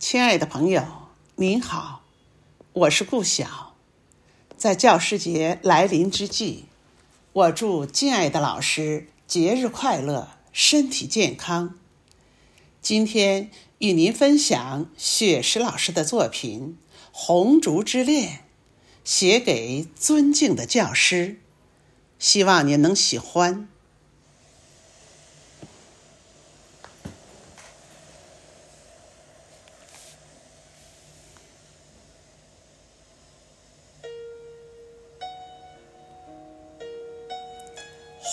亲爱的朋友，您好，我是顾晓。在教师节来临之际，我祝敬爱的老师节日快乐，身体健康。今天与您分享雪石老师的作品《红烛之恋》，写给尊敬的教师，希望您能喜欢。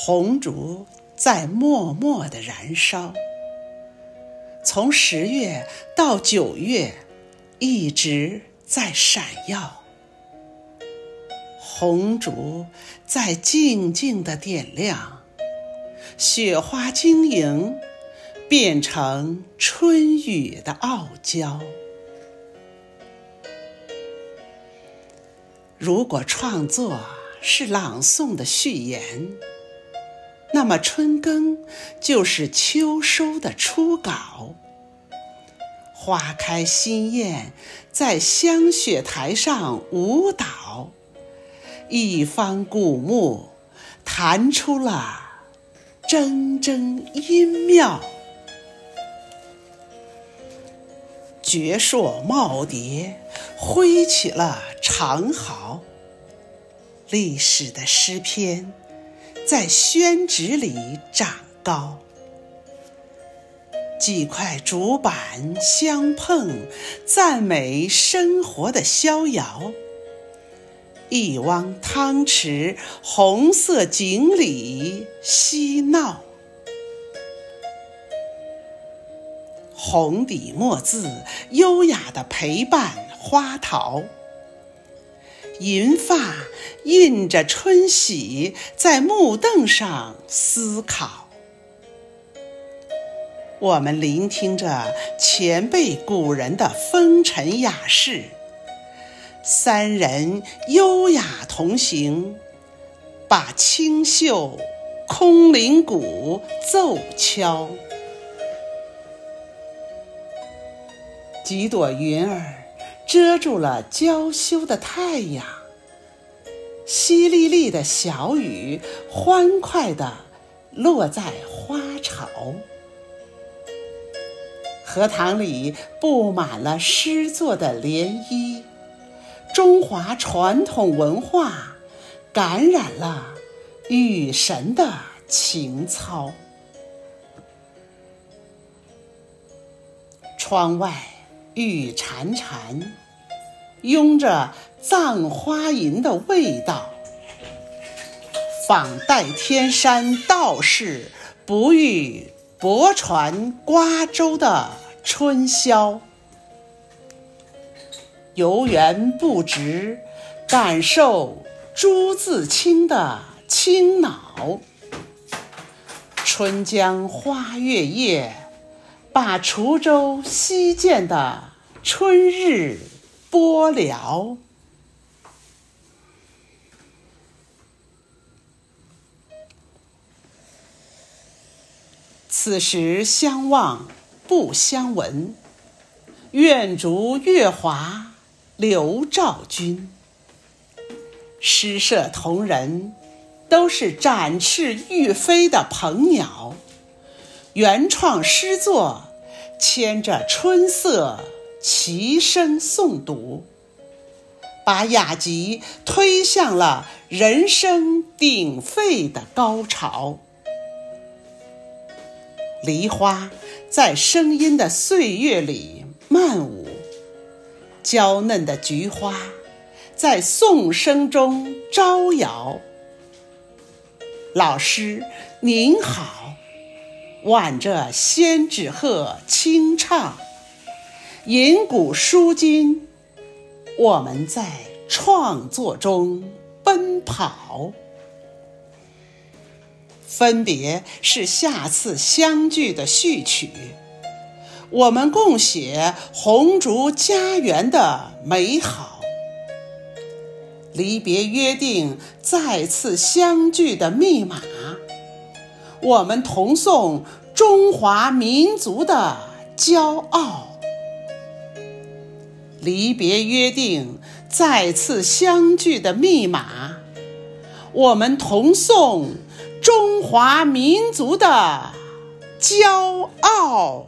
红烛在默默的燃烧，从十月到九月，一直在闪耀。红烛在静静的点亮，雪花晶莹，变成春雨的傲娇。如果创作是朗诵的序言。那么春耕就是秋收的初稿，花开新艳，在香雪台上舞蹈，一方古木弹出了铮铮音妙，绝硕耄耋挥起了长毫，历史的诗篇。在宣纸里长高，几块竹板相碰，赞美生活的逍遥；一汪汤池，红色锦鲤嬉闹。红底墨字，优雅的陪伴花桃。银发印着春喜，在木凳上思考。我们聆听着前辈古人的风尘雅事，三人优雅同行，把清秀空灵鼓奏敲。几朵云儿。遮住了娇羞的太阳，淅沥沥的小雨欢快地落在花潮，荷塘里布满了诗作的涟漪，中华传统文化感染了雨神的情操。窗外。雨潺潺，拥着葬花吟的味道。访代天山道士，不遇泊船瓜洲的春宵。游园不值，感受朱自清的清脑。春江花月夜。把滁州西涧的春日播了。此时相望不相闻，愿逐月华流照君。诗社同仁都是展翅欲飞的鹏鸟，原创诗作。牵着春色，齐声诵读，把雅集推向了人声鼎沸的高潮。梨花在声音的岁月里漫舞，娇嫩的菊花在颂声中招摇。老师您好。挽着仙纸鹤轻唱，吟古书今，我们在创作中奔跑。分别是下次相聚的序曲，我们共写红烛家园的美好。离别约定再次相聚的密码。我们同颂中华民族的骄傲。离别约定再次相聚的密码。我们同颂中华民族的骄傲。